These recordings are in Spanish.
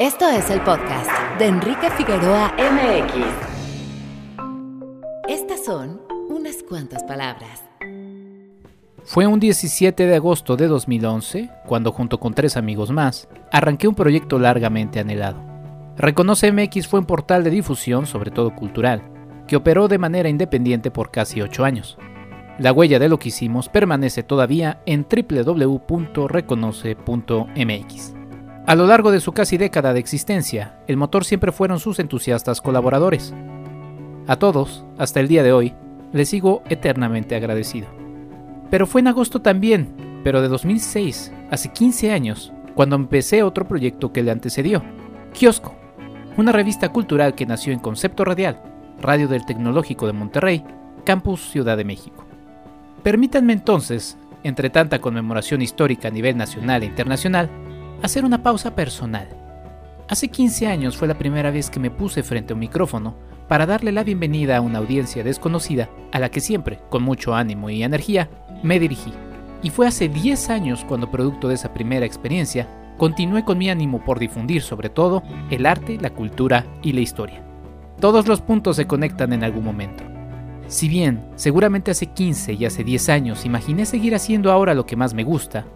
Esto es el podcast de Enrique Figueroa MX. Estas son unas cuantas palabras. Fue un 17 de agosto de 2011 cuando junto con tres amigos más arranqué un proyecto largamente anhelado. Reconoce MX fue un portal de difusión, sobre todo cultural, que operó de manera independiente por casi ocho años. La huella de lo que hicimos permanece todavía en www.reconoce.mx. A lo largo de su casi década de existencia, el motor siempre fueron sus entusiastas colaboradores. A todos, hasta el día de hoy, les sigo eternamente agradecido. Pero fue en agosto también, pero de 2006, hace 15 años, cuando empecé otro proyecto que le antecedió, Kiosco, una revista cultural que nació en Concepto Radial, Radio del Tecnológico de Monterrey, Campus Ciudad de México. Permítanme entonces, entre tanta conmemoración histórica a nivel nacional e internacional, hacer una pausa personal. Hace 15 años fue la primera vez que me puse frente a un micrófono para darle la bienvenida a una audiencia desconocida a la que siempre, con mucho ánimo y energía, me dirigí. Y fue hace 10 años cuando producto de esa primera experiencia, continué con mi ánimo por difundir sobre todo el arte, la cultura y la historia. Todos los puntos se conectan en algún momento. Si bien seguramente hace 15 y hace 10 años imaginé seguir haciendo ahora lo que más me gusta,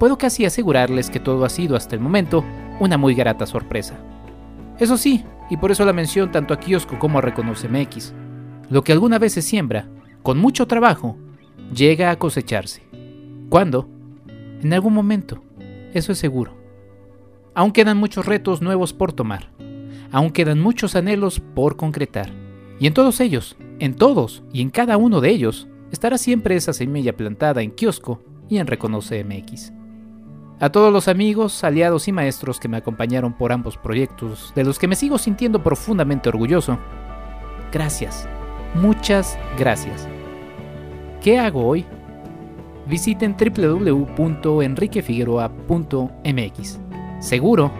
puedo casi asegurarles que todo ha sido hasta el momento una muy grata sorpresa. Eso sí, y por eso la mención tanto a Kiosco como a Reconoce MX, lo que alguna vez se siembra, con mucho trabajo, llega a cosecharse. ¿Cuándo? En algún momento, eso es seguro. Aún quedan muchos retos nuevos por tomar, aún quedan muchos anhelos por concretar, y en todos ellos, en todos y en cada uno de ellos, estará siempre esa semilla plantada en Kiosco y en Reconoce MX. A todos los amigos, aliados y maestros que me acompañaron por ambos proyectos, de los que me sigo sintiendo profundamente orgulloso, gracias, muchas gracias. ¿Qué hago hoy? Visiten www.enriquefigueroa.mx. Seguro,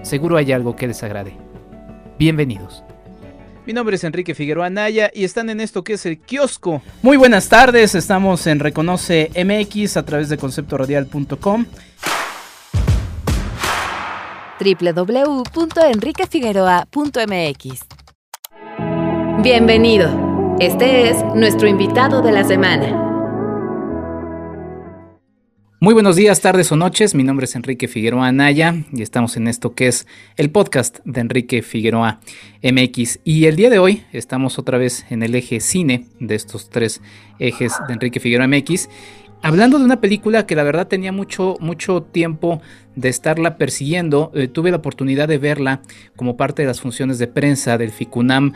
seguro hay algo que les agrade. Bienvenidos. Mi nombre es Enrique Figueroa Naya y están en esto que es el kiosco. Muy buenas tardes, estamos en Reconoce MX a través de conceptoradial.com www.enriquefigueroa.mx. Bienvenido. Este es nuestro invitado de la semana. Muy buenos días, tardes o noches. Mi nombre es Enrique Figueroa Anaya y estamos en esto que es el podcast de Enrique Figueroa MX. Y el día de hoy estamos otra vez en el eje cine de estos tres ejes de Enrique Figueroa MX Hablando de una película que la verdad tenía mucho, mucho tiempo de estarla persiguiendo, eh, tuve la oportunidad de verla como parte de las funciones de prensa del FICUNAM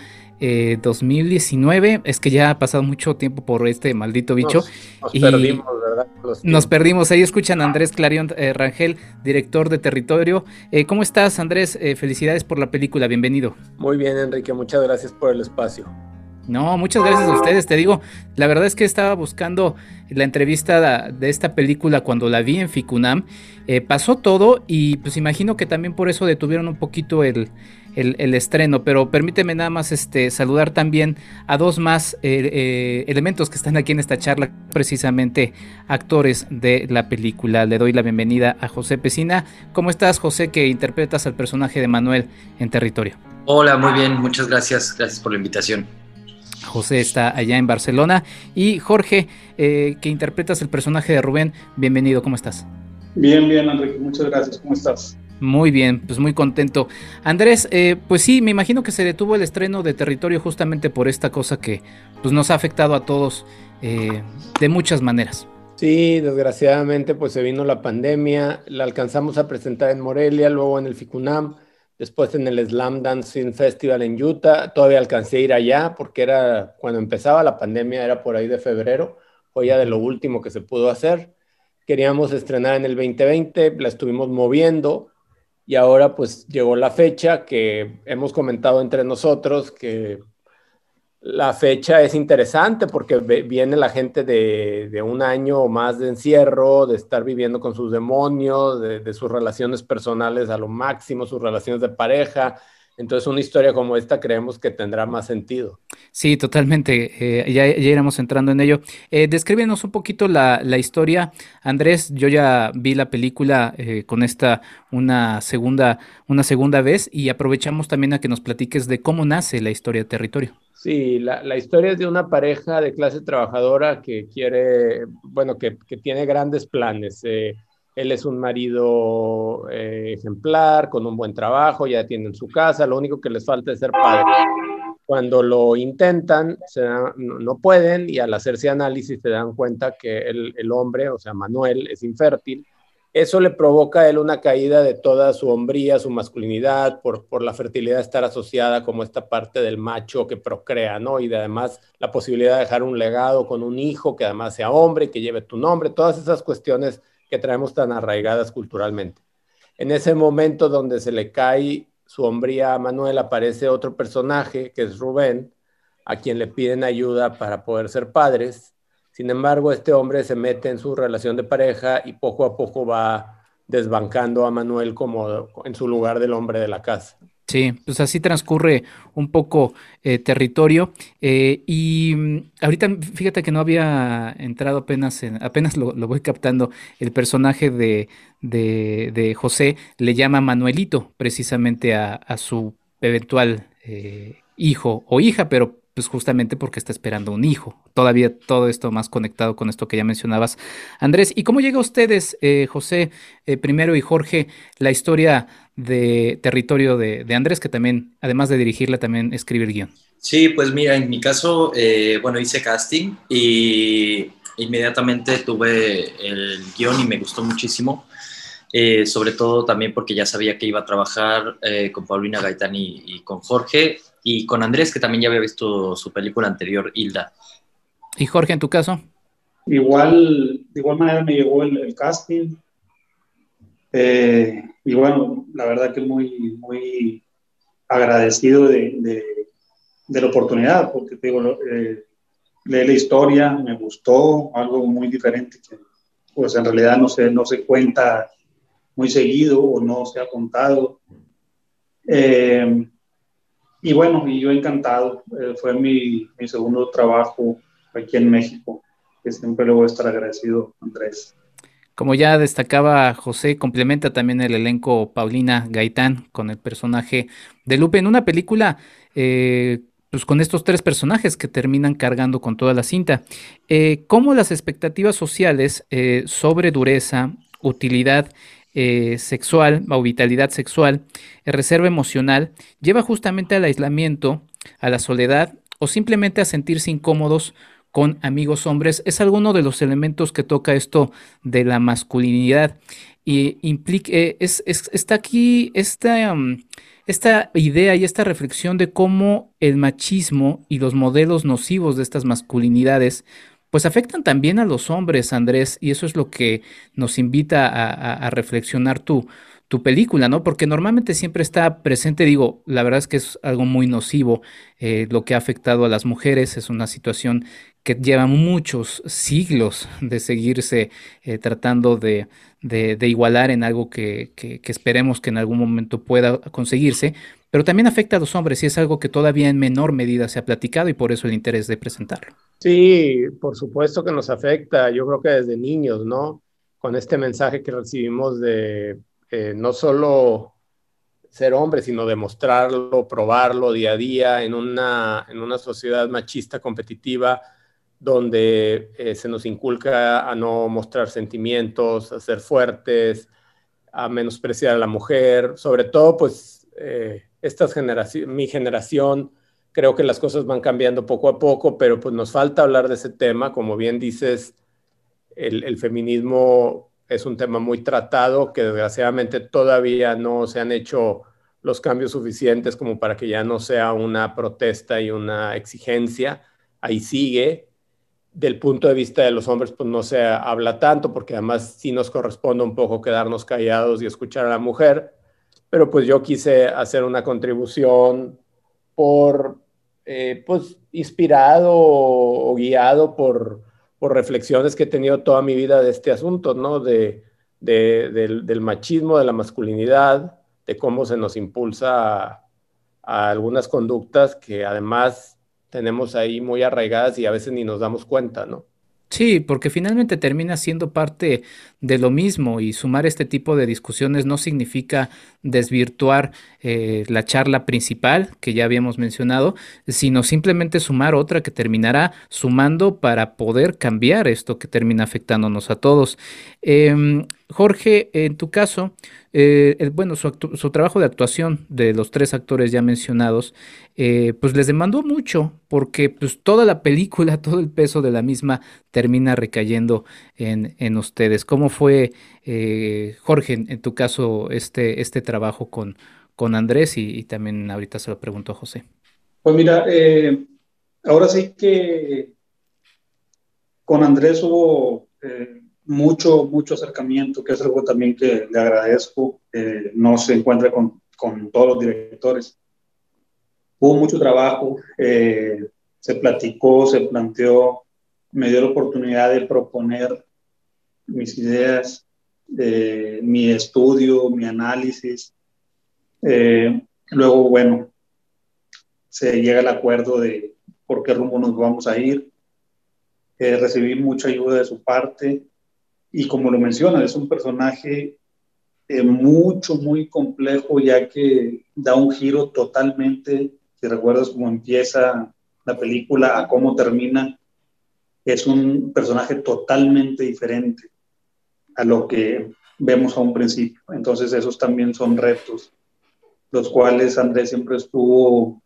2019. Eh, es que ya ha pasado mucho tiempo por este maldito bicho. Nos, perdimos, ¿verdad? nos perdimos. Ahí escuchan a Andrés Clarion eh, Rangel, director de Territorio. ¿Cómo estás, Andrés? felicidades por la película. Bienvenido. Muy bien, Enrique. Muchas gracias por el espacio. No, muchas gracias a ustedes. Te digo, la verdad es que estaba buscando la entrevista de esta película cuando la vi en Ficunam. Eh, pasó todo y pues imagino que también por eso detuvieron un poquito el, estreno. Pero permíteme nada más este, saludar también a dos más eh, eh, elementos que están aquí en esta charla, precisamente actores de la película. Le doy la bienvenida a José Pesina. ¿Cómo estás, José, que interpretas al personaje de Manuel en territorio? Hola, muy bien, muchas gracias. Gracias por la invitación. José está allá en Barcelona. Y Jorge, eh, que interpretas el personaje de Rubén, bienvenido, ¿cómo estás? Bien, bien, Enrique, muchas gracias, ¿cómo estás? Muy bien, pues muy contento. Andrés, eh, pues sí, me imagino que se detuvo el estreno de Territorio justamente por esta cosa que pues, nos ha afectado a todos eh, de muchas maneras. Sí, desgraciadamente pues se vino la pandemia, la alcanzamos a presentar en Morelia, luego en el FICUNAM, después en el Slam Dance Film Festival en Utah, todavía alcancé a ir allá porque era cuando empezaba la pandemia, era por ahí de febrero, fue ya de lo último que se pudo hacer. Queríamos estrenar en el 2020, la estuvimos moviendo y ahora pues llegó la fecha que hemos comentado entre nosotros que la fecha es interesante porque viene la gente de, un año o más de encierro, de estar viviendo con sus demonios, de, sus relaciones personales a lo máximo, sus relaciones de pareja, Entonces una historia como esta creemos que tendrá más sentido. Sí, totalmente. Eh, ya, iremos entrando en ello. Eh, descríbenos un poquito la, historia. Andrés, yo ya vi la película eh, con esta una segunda, una segunda vez y aprovechamos también a que nos platiques de cómo nace la historia de territorio. Sí, la, historia es de una pareja de clase trabajadora que quiere, bueno, que, que tiene grandes planes. Él es un marido eh, ejemplar, con un buen trabajo, ya tienen su casa, lo único que les falta es ser padre. Cuando lo intentan, no, pueden y al hacerse análisis se dan cuenta que el, el, hombre, o sea, Manuel, es infértil. Eso le provoca a él una caída de toda su hombría, su masculinidad, por, por la fertilidad estar asociada como esta parte del macho que procrea, ¿no? Y de además la posibilidad de dejar un legado con un hijo que además sea hombre, que lleve tu nombre, todas esas cuestiones que traemos tan arraigadas culturalmente. En ese momento donde se le cae su hombría a Manuel, aparece otro personaje, que es Rubén, a quien le piden ayuda para poder ser padres. Sin embargo, este hombre se mete en su relación de pareja y poco a poco va desbancando a Manuel como en su lugar del hombre de la casa. Sí, pues así transcurre un poco eh, territorio. Eh, y mm, ahorita fíjate que no había entrado apenas, apenas lo, voy captando, el personaje de, de, José le llama Manuelito precisamente a, su eventual eh, hijo o hija, pero pues justamente porque está esperando un hijo. Todavía todo esto más conectado con esto que ya mencionabas, Andrés. ¿Y cómo llega a ustedes, eh, José, eh, primero y Jorge, la historia de territorio de, Andrés, que también, además de dirigirla, también escribe el guion? Sí, pues mira, en mi caso, eh, bueno, hice casting y inmediatamente tuve el guion y me gustó muchísimo. sobre todo también porque ya sabía que iba a trabajar con Paulina Gaitán y, con Jorge y con Andrés, que también ya había visto su película anterior, Hilda. ¿Y Jorge, en tu caso? Igual, de igual manera me llegó el, casting. Eh, y bueno, la verdad que muy, muy agradecido de, la oportunidad, porque te digo, eh, leí la historia, me gustó, algo muy diferente que pues en realidad no se, no se cuenta muy seguido o no se ha contado. Eh, y bueno, y yo encantado. Eh, fue mi, mi, segundo trabajo aquí en México, que siempre le voy a estar agradecido, Andrés. Como ya destacaba José, complementa también el elenco Paulina Gaitán con el personaje de Lupe en una película, eh, pues con estos tres personajes que terminan cargando con toda la cinta. Eh, ¿Cómo las expectativas sociales sobre dureza, utilidad eh, sexual o vitalidad sexual, reserva emocional, lleva justamente al aislamiento, a la soledad o simplemente a sentirse incómodos con amigos hombres. Es alguno de los elementos que toca esto de la masculinidad. Y implica, eh, es, está aquí esta, mm, esta idea y esta reflexión de cómo el machismo y los modelos nocivos de estas masculinidades pues afectan también a los hombres, Andrés, y eso es lo que nos invita a, reflexionar tu, tu película, ¿no? Porque normalmente siempre está presente, digo, la verdad es que es algo muy nocivo eh, lo que ha afectado a las mujeres, es una situación que lleva muchos siglos de seguirse eh, tratando de, igualar en algo que, esperemos que en algún momento pueda conseguirse, pero también afecta a los hombres y es algo que todavía en menor medida se ha platicado y por eso el interés de presentarlo. Sí, por supuesto que nos afecta, yo creo que desde niños, ¿no? Con este mensaje que recibimos de eh, no solo ser hombre, sino demostrarlo, probarlo día a día en una, en una sociedad machista competitiva donde eh, se nos inculca a no mostrar sentimientos, a ser fuertes, a menospreciar a la mujer, sobre todo pues eh, estas generaciones, mi generación, creo que las cosas van cambiando poco a poco, pero pues nos falta hablar de ese tema, como bien dices, el, el feminismo es un tema muy tratado que desgraciadamente todavía no se han hecho los cambios suficientes como para que ya no sea una protesta y una exigencia. Ahí sigue, del punto de vista de los hombres, pues no se habla tanto, porque además sí nos corresponde un poco quedarnos callados y escuchar a la mujer, pero pues yo quise hacer una contribución por, eh, pues, inspirado o, guiado por, por, reflexiones que he tenido toda mi vida de este asunto, ¿no? De, del, machismo, de la masculinidad, de cómo se nos impulsa a algunas conductas que además tenemos ahí muy arraigadas y a veces ni nos damos cuenta, ¿no? Sí, porque finalmente termina siendo parte de lo mismo y sumar este tipo de discusiones no significa desvirtuar eh, la charla principal que ya habíamos mencionado, sino simplemente sumar otra que terminará sumando para poder cambiar esto que termina afectándonos a todos. Em, Jorge, en tu caso, eh, bueno, su, trabajo de actuación de los tres actores ya mencionados, eh, pues les demandó mucho, porque pues toda la película, todo el peso de la misma termina recayendo en, ustedes. ¿Cómo fue, eh, Jorge, en, tu caso, este, este trabajo con, con Andrés? Y, también ahorita se lo preguntó José. Pues mira, ahora sí que con Andrés hubo mucho, mucho acercamiento, que es algo también que le agradezco. no se encuentra con, con, todos los directores. Hubo mucho trabajo, eh, se platicó, se planteó, me dio la oportunidad de proponer mis ideas, eh, mi estudio, mi análisis. Eh, luego, bueno, se llega al acuerdo de por qué rumbo nos vamos a ir. recibí mucha ayuda de su parte y como lo menciona, es un personaje eh, mucho, muy complejo, ya que da un giro totalmente, si recuerdas cómo empieza la película a cómo termina, es un personaje totalmente diferente a lo que vemos a un principio. Entonces esos también son retos, los cuales Andrés siempre estuvo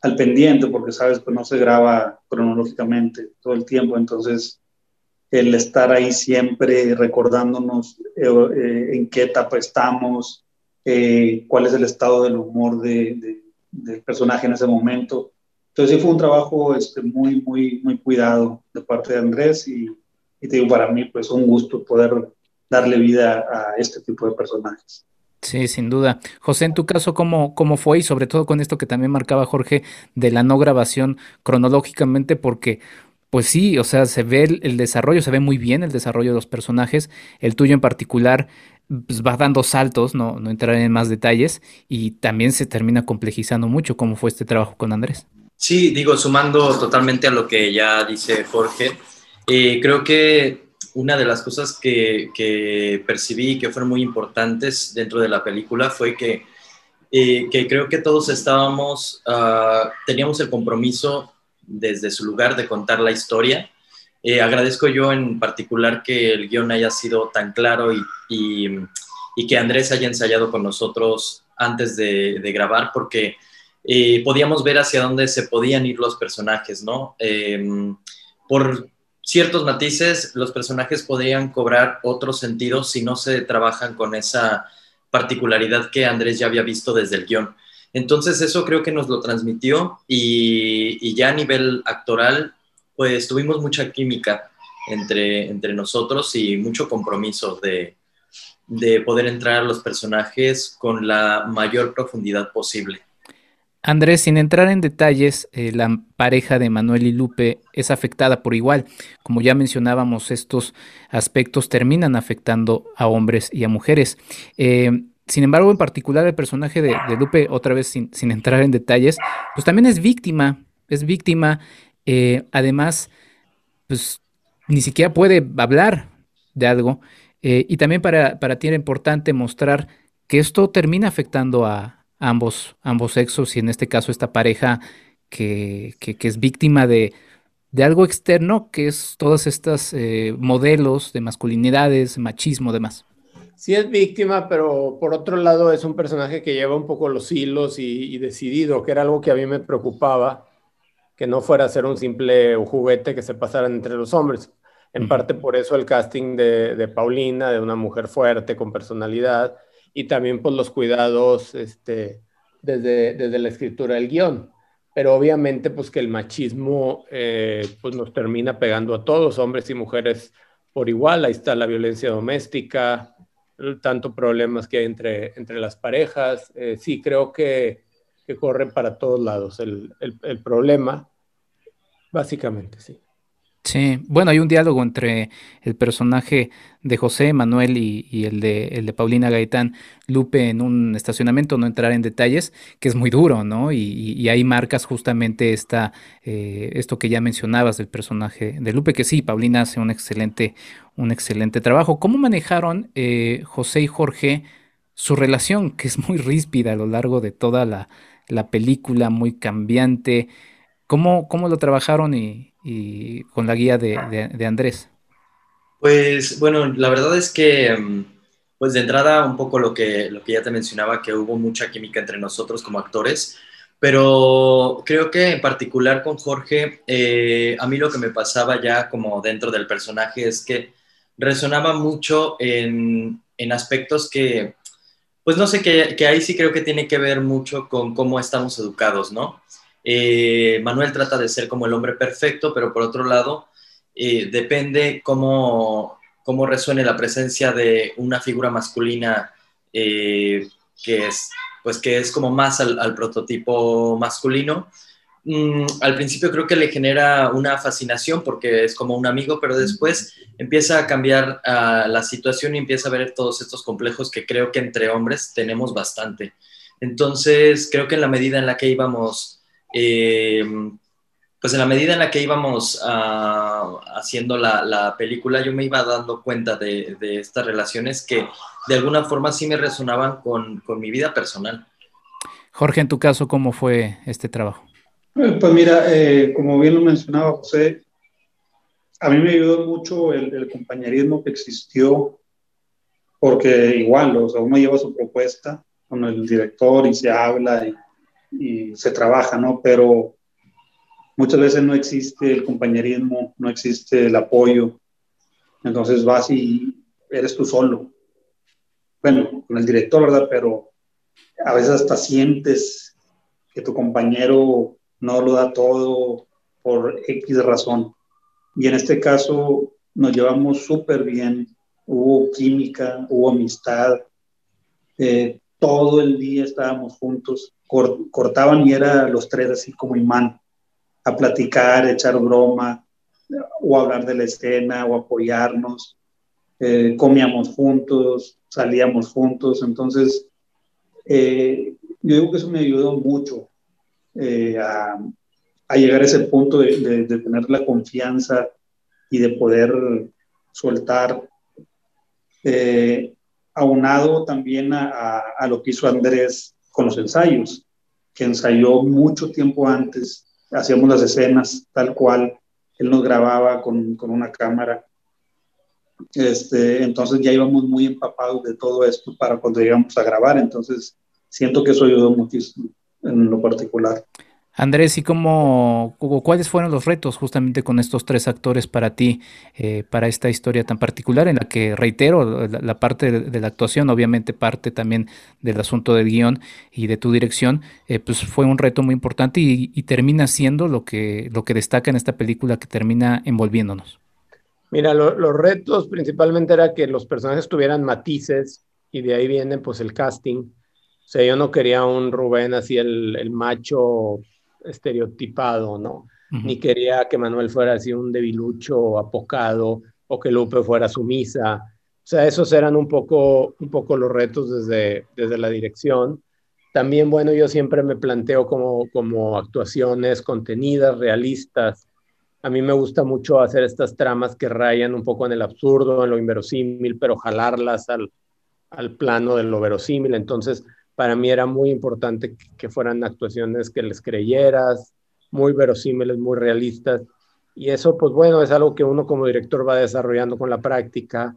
al pendiente, porque sabes, que no se graba cronológicamente todo el tiempo, entonces el estar ahí siempre recordándonos eh, eh, en qué etapa estamos, eh, cuál es el estado del humor de, del personaje en ese momento. Entonces sí fue un trabajo este, muy, muy, muy cuidado de parte de Andrés y, y te digo, para mí pues un gusto poder darle vida a este tipo de personajes. Sí, sin duda. José, en tu caso, ¿cómo, ¿cómo fue? Y sobre todo con esto que también marcaba Jorge de la no grabación cronológicamente, porque pues sí, o sea, se ve el, desarrollo, se ve muy bien el desarrollo de los personajes. El tuyo en particular pues, va dando saltos, no, no entraré en más detalles, y también se termina complejizando mucho cómo fue este trabajo con Andrés. Sí, digo, sumando totalmente a lo que ya dice Jorge, eh, creo que una de las cosas que, que, percibí que fueron muy importantes dentro de la película fue que, eh, que creo que todos estábamos, uh, teníamos el compromiso desde su lugar de contar la historia. Eh, agradezco yo en particular que el guion haya sido tan claro y, que Andrés haya ensayado con nosotros antes de, grabar, porque eh, podíamos ver hacia dónde se podían ir los personajes, ¿no? Em, por ciertos matices, los personajes podrían cobrar otro sentido si no se trabajan con esa particularidad que Andrés ya había visto desde el guion. Entonces eso creo que nos lo transmitió y, ya a nivel actoral, pues tuvimos mucha química entre, entre nosotros y mucho compromiso de, poder entrar a los personajes con la mayor profundidad posible. Andrés, sin entrar en detalles, eh, la pareja de Manuel y Lupe es afectada por igual. Como ya mencionábamos, estos aspectos terminan afectando a hombres y a mujeres. Eh, sin embargo, en particular el personaje de, Lupe, otra vez sin, entrar en detalles, pues también es víctima, es víctima, eh, además, pues ni siquiera puede hablar de algo, eh, y también para, para ti era importante mostrar que esto termina afectando a, ambos, ambos sexos, y en este caso esta pareja que, es víctima de, algo externo, que es todos estos eh, modelos de masculinidades, machismo, demás sí es víctima, pero por otro lado es un personaje que lleva un poco los hilos y, decidido, que era algo que a mí me preocupaba, que no fuera a ser un simple juguete que se pasaran entre los hombres. En parte por eso el casting de, Paulina, de una mujer fuerte, con personalidad, y también por los cuidados este, desde, desde la escritura del guion. Pero obviamente pues que el machismo eh, pues nos termina pegando a todos, hombres y mujeres por igual. Ahí está la violencia doméstica, tanto problemas que hay entre, entre las parejas. Eh, sí, creo que, que, corre para todos lados el, el, problema, básicamente, sí. Sí, bueno, hay un diálogo entre el personaje de José Manuel y, el, de, el de Paulina Gaitán, Lupe, en un estacionamiento, no entrar en detalles, que es muy duro, ¿no? Y, ahí marcas justamente esta, eh, esto que ya mencionabas del personaje de Lupe, que sí, Paulina hace un excelente, un excelente trabajo. ¿Cómo manejaron eh, José y Jorge su relación, que es muy ríspida a lo largo de toda la, la película, muy cambiante? ¿Cómo, cómo lo trabajaron y, y con la guía de, Andrés? Pues bueno, la verdad es que, mm, pues de entrada un poco lo que, lo que ya te mencionaba, que hubo mucha química entre nosotros como actores, pero creo que en particular con Jorge, eh, a mí lo que me pasaba ya como dentro del personaje es que resonaba mucho en, en aspectos que, pues no sé, que ahí sí creo que tiene que ver mucho con cómo estamos educados, ¿no? Eh, Manuel trata de ser como el hombre perfecto, pero por otro lado, eh, depende cómo, cómo, resuene la presencia de una figura masculina eh, que, es, pues que es como más al, prototipo masculino. Mm, al principio creo que le genera una fascinación porque es como un amigo, pero después empieza a cambiar la situación y empieza a ver todos estos complejos que creo que entre hombres tenemos bastante. Entonces, creo que en la medida en la que íbamos eh, pues en la medida en la que íbamos ah, haciendo la, película, yo me iba dando cuenta de, estas relaciones que de alguna forma sí me resonaban con, mi vida personal. Jorge, en tu caso, ¿cómo fue este trabajo? Eh, pues mira, eh, como bien lo mencionaba José, a mí me ayudó mucho el, compañerismo que existió, porque igual, o sea, uno lleva su propuesta con el director y se habla y y se trabaja, ¿no? Pero muchas veces no existe el compañerismo, no existe el apoyo. Entonces vas y eres tú solo. Bueno, con el director, ¿verdad? Pero a veces hasta sientes que tu compañero no lo da todo por X razón. Y en este caso nos llevamos súper bien, hubo química, hubo amistad, eh, todo el día estábamos juntos cortaban y era los tres así como imán, a platicar, echar broma, o hablar de la escena, o apoyarnos. Eh, comíamos juntos, salíamos juntos, entonces eh, yo digo que eso me ayudó mucho eh, a, llegar a ese punto de, tener la confianza y de poder soltar, aunado también a, a, lo que hizo Andrés con los ensayos, que ensayó mucho tiempo antes, hacíamos las escenas tal cual, él nos grababa con, con una cámara. Este, entonces ya íbamos muy empapados de todo esto para cuando íbamos a grabar, entonces siento que eso ayudó muchísimo en lo particular. Andrés, ¿y cómo, cuáles fueron los retos justamente con estos tres actores para ti, eh, para esta historia tan particular en la que, reitero, la, parte de, la actuación, obviamente parte también del asunto del guion y de tu dirección, eh, pues fue un reto muy importante y, termina siendo lo que, lo que destaca en esta película que termina envolviéndonos? Mira, los retos principalmente era que los personajes tuvieran matices y de ahí viene pues el casting. O sea, yo no quería un Rubén así el, el macho estereotipado, ¿no? Ni quería que Manuel fuera así un debilucho apocado o que Lupe fuera sumisa. O sea, esos eran un poco, un poco los retos desde, desde la dirección. También, bueno, yo siempre me planteo como, como actuaciones contenidas, realistas. A mí me gusta mucho hacer estas tramas que rayan un poco en el absurdo, en lo inverosímil, pero jalarlas al, al plano de lo verosímil. Entonces, para mí era muy importante que fueran actuaciones que les creyeras, muy verosímiles, muy realistas. Y eso, pues bueno, es algo que uno como director va desarrollando con la práctica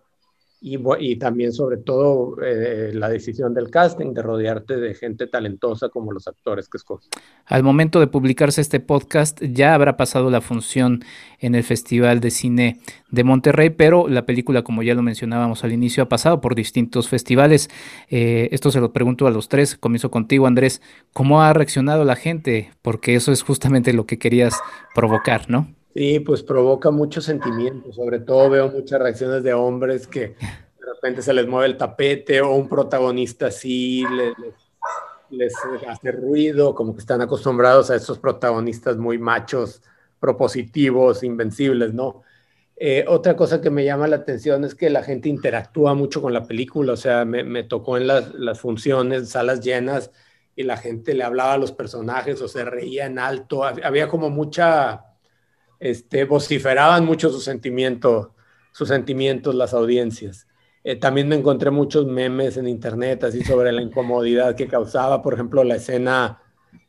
y, también sobre todo eh, la decisión del casting, de rodearte de gente talentosa como los actores que escoges. Al momento de publicarse este podcast ya habrá pasado la función en el Festival de Cine de Monterrey, pero la película, como ya lo mencionábamos al inicio, ha pasado por distintos festivales. Eh, esto se lo pregunto a los tres, comienzo contigo Andrés, ¿cómo ha reaccionado la gente? Porque eso es justamente lo que querías provocar, ¿no? Sí, pues provoca muchos sentimientos, sobre todo veo muchas reacciones de hombres que de repente se les mueve el tapete o un protagonista así les, hace ruido, como que están acostumbrados a esos protagonistas muy machos, propositivos, invencibles, ¿no? Eh, otra cosa que me llama la atención es que la gente interactúa mucho con la película, o sea, me, tocó en las, las, funciones, salas llenas, y la gente le hablaba a los personajes o se reía en alto, había como mucha, este, vociferaban mucho sus sentimientos, sus sentimientos las audiencias. Eh, también me encontré muchos memes en internet así sobre la incomodidad que causaba, por ejemplo, la escena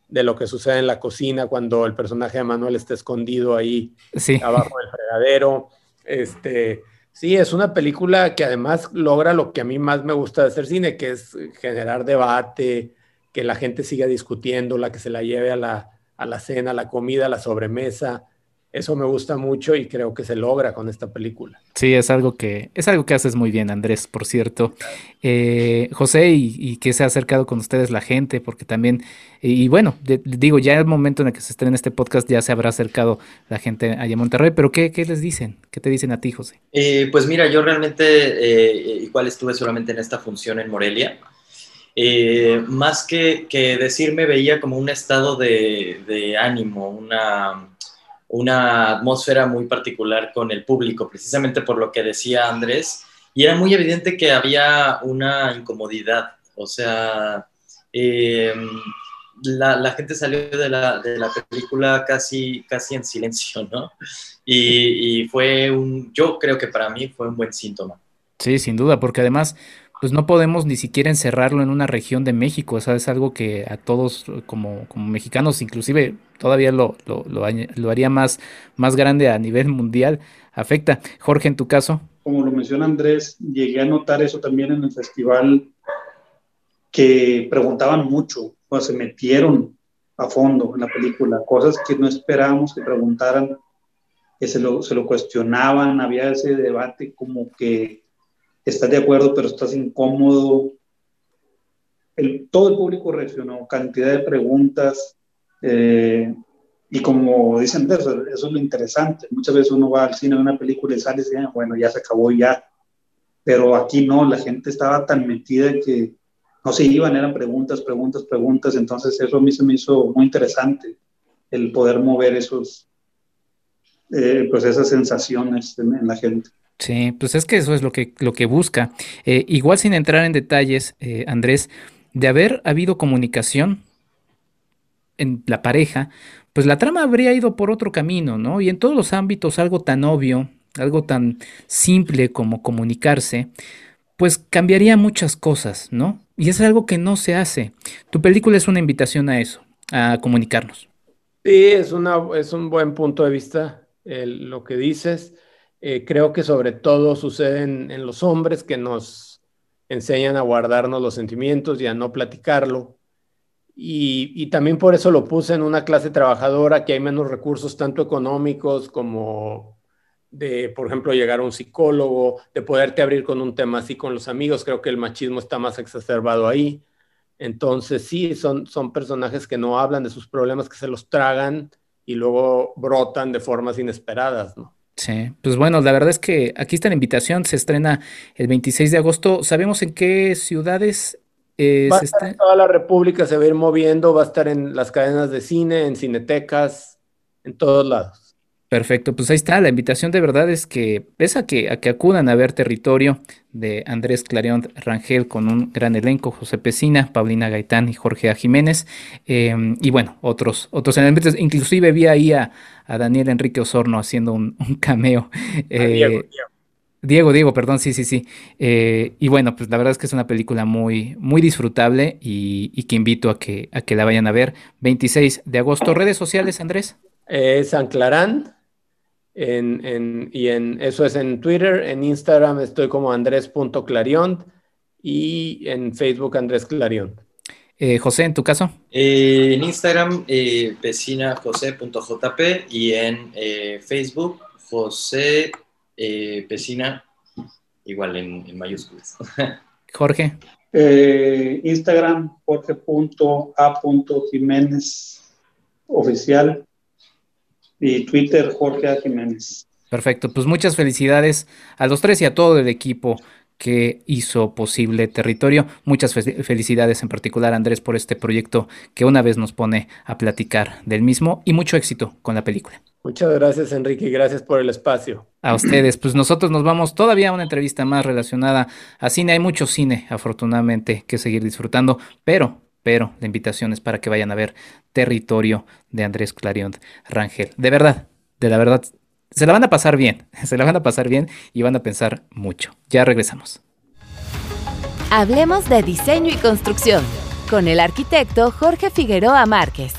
de lo que sucede en la cocina cuando el personaje de Manuel está escondido ahí abajo del fregadero. Este, sí, es una película que además logra lo que a mí más me gusta de hacer cine, que es generar debate, que la gente siga discutiendo, la que se la lleve a la, a la cena, a la comida, a la sobremesa. Eso me gusta mucho y creo que se logra con esta película. Sí, es algo que, es algo que haces muy bien, Andrés, por cierto. Eh, José, y, que se ha acercado con ustedes la gente, porque también, y, bueno, digo, ya el momento en el que se estrene este podcast ya se habrá acercado la gente allá en Monterrey, pero ¿qué, les dicen? ¿Qué te dicen a ti, José? Eh, pues mira, yo realmente eh, igual estuve solamente en esta función en Morelia. más que, que decirme, veía como un estado de, de ánimo, una una atmósfera muy particular con el público, precisamente por lo que decía Andrés, y era muy evidente que había una incomodidad, o sea, em, la, gente salió de la, película casi, casi en silencio, ¿no? Y fue un, yo creo que para mí fue un buen síntoma. Sí, sin duda, porque además pues no podemos ni siquiera encerrarlo en una región de México, o es algo que a todos como, como mexicanos, inclusive todavía lo, lo, lo, haría más, más grande a nivel mundial, afecta. Jorge, en tu caso. Como lo menciona Andrés, llegué a notar eso también en el festival, que preguntaban mucho, o se metieron a fondo en la película, cosas que no esperábamos que preguntaran, que se lo, se lo cuestionaban, había ese debate como que estás de acuerdo, pero estás incómodo. Todo el público reaccionó, cantidad de preguntas, eh, y como dicen, eso, eso, es lo interesante. Muchas veces uno va al cine, ve una película y sale y dice, ah, bueno, ya se acabó ya. Pero aquí no, la gente estaba tan metida que no se iban, eran preguntas, preguntas, preguntas. Entonces eso a mí se me hizo muy interesante, el poder mover esos, eh, pues esas sensaciones en la gente. Sí, pues es que eso es lo que, lo que busca. Eh, igual sin entrar en detalles, eh, Andrés, de haber habido comunicación en la pareja, pues la trama habría ido por otro camino, ¿no? Y en todos los ámbitos algo tan obvio, algo tan simple como comunicarse, pues cambiaría muchas cosas, ¿no? Y es algo que no se hace. Tu película es una invitación a eso, a comunicarnos. Sí, es, una, es un buen punto de vista lo que dices. Eh, creo que sobre todo sucede en, los hombres que nos enseñan a guardarnos los sentimientos y a no platicarlo. Y, también por eso lo puse en una clase trabajadora que hay menos recursos, tanto económicos como de, por ejemplo, llegar a un psicólogo, de poderte abrir con un tema así con los amigos. Creo que el machismo está más exacerbado ahí. Entonces, sí, son, son personajes que no hablan de sus problemas, que se los tragan y luego brotan de formas inesperadas, ¿no? Sí, pues bueno, la verdad es que aquí está la invitación, se estrena el 26 de agosto. ¿Sabemos en qué ciudades eh, va a estar en toda la República, se va a ir moviendo, va a estar en las cadenas de cine, en cinetecas, en todos lados. Perfecto, pues ahí está, la invitación de verdad es que es a que, a que acudan a ver territorio de Andrés Clarion Rangel con un gran elenco, José Pesina, Paulina Gaitán y Jorge A. Jiménez, em, y bueno, otros, otros elementos, inclusive vi ahí a, Daniel Enrique Osorno haciendo un, cameo. Eh, Diego, Diego. perdón, sí, sí, sí. Eh, y bueno, pues la verdad es que es una película muy, muy disfrutable y, y, que invito a que, a que la vayan a ver. 26 de agosto, redes sociales, Andrés. Eh, San Clarán, en, y en, eso es en Twitter, en Instagram estoy como andrés.clarion y en Facebook Andrés Clarion. Eh, José, ¿en tu caso? Eh, en Instagram, eh, vecinajose.jp y en Facebook, José Pesina, igual en, mayúsculas. Jorge. Instagram, jorge.a.jiménez oficial y Twitter Jorge A. Jiménez. Perfecto, pues muchas felicidades a los tres y a todo el equipo que hizo posible Territorio. Muchas felicidades en particular Andrés por este proyecto que una vez nos pone a platicar del mismo y mucho éxito con la película. Muchas gracias Enrique y gracias por el espacio. A ustedes, pues nosotros nos vamos todavía a una entrevista más relacionada a cine. Hay mucho cine afortunadamente que seguir disfrutando, pero pero la invitación es para que vayan a ver Territorio de Andrés Clarion Rangel. De verdad, de la verdad, se la van a pasar bien, se la van a pasar bien y van a pensar mucho. Ya regresamos. Hablemos de diseño y construcción con el arquitecto Jorge Figueroa Márquez.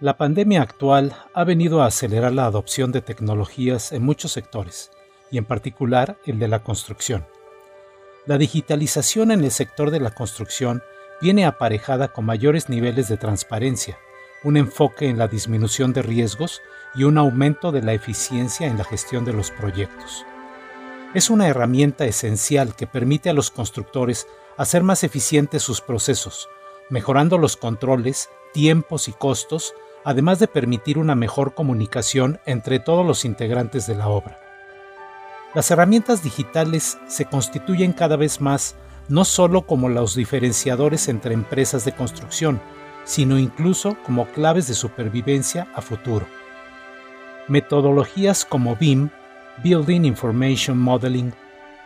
La pandemia actual ha venido a acelerar la adopción de tecnologías en muchos sectores, y en particular el de la construcción. La digitalización en el sector de la construcción viene aparejada con mayores niveles de transparencia, un enfoque en la disminución de riesgos y un aumento de la eficiencia en la gestión de los proyectos. Es una herramienta esencial que permite a los constructores hacer más eficientes sus procesos, mejorando los controles, tiempos y costos, además de permitir una mejor comunicación entre todos los integrantes de la obra. Las herramientas digitales se constituyen cada vez más no solo como los diferenciadores entre empresas de construcción, sino incluso como claves de supervivencia a futuro. Metodologías como BIM, Building Information Modeling,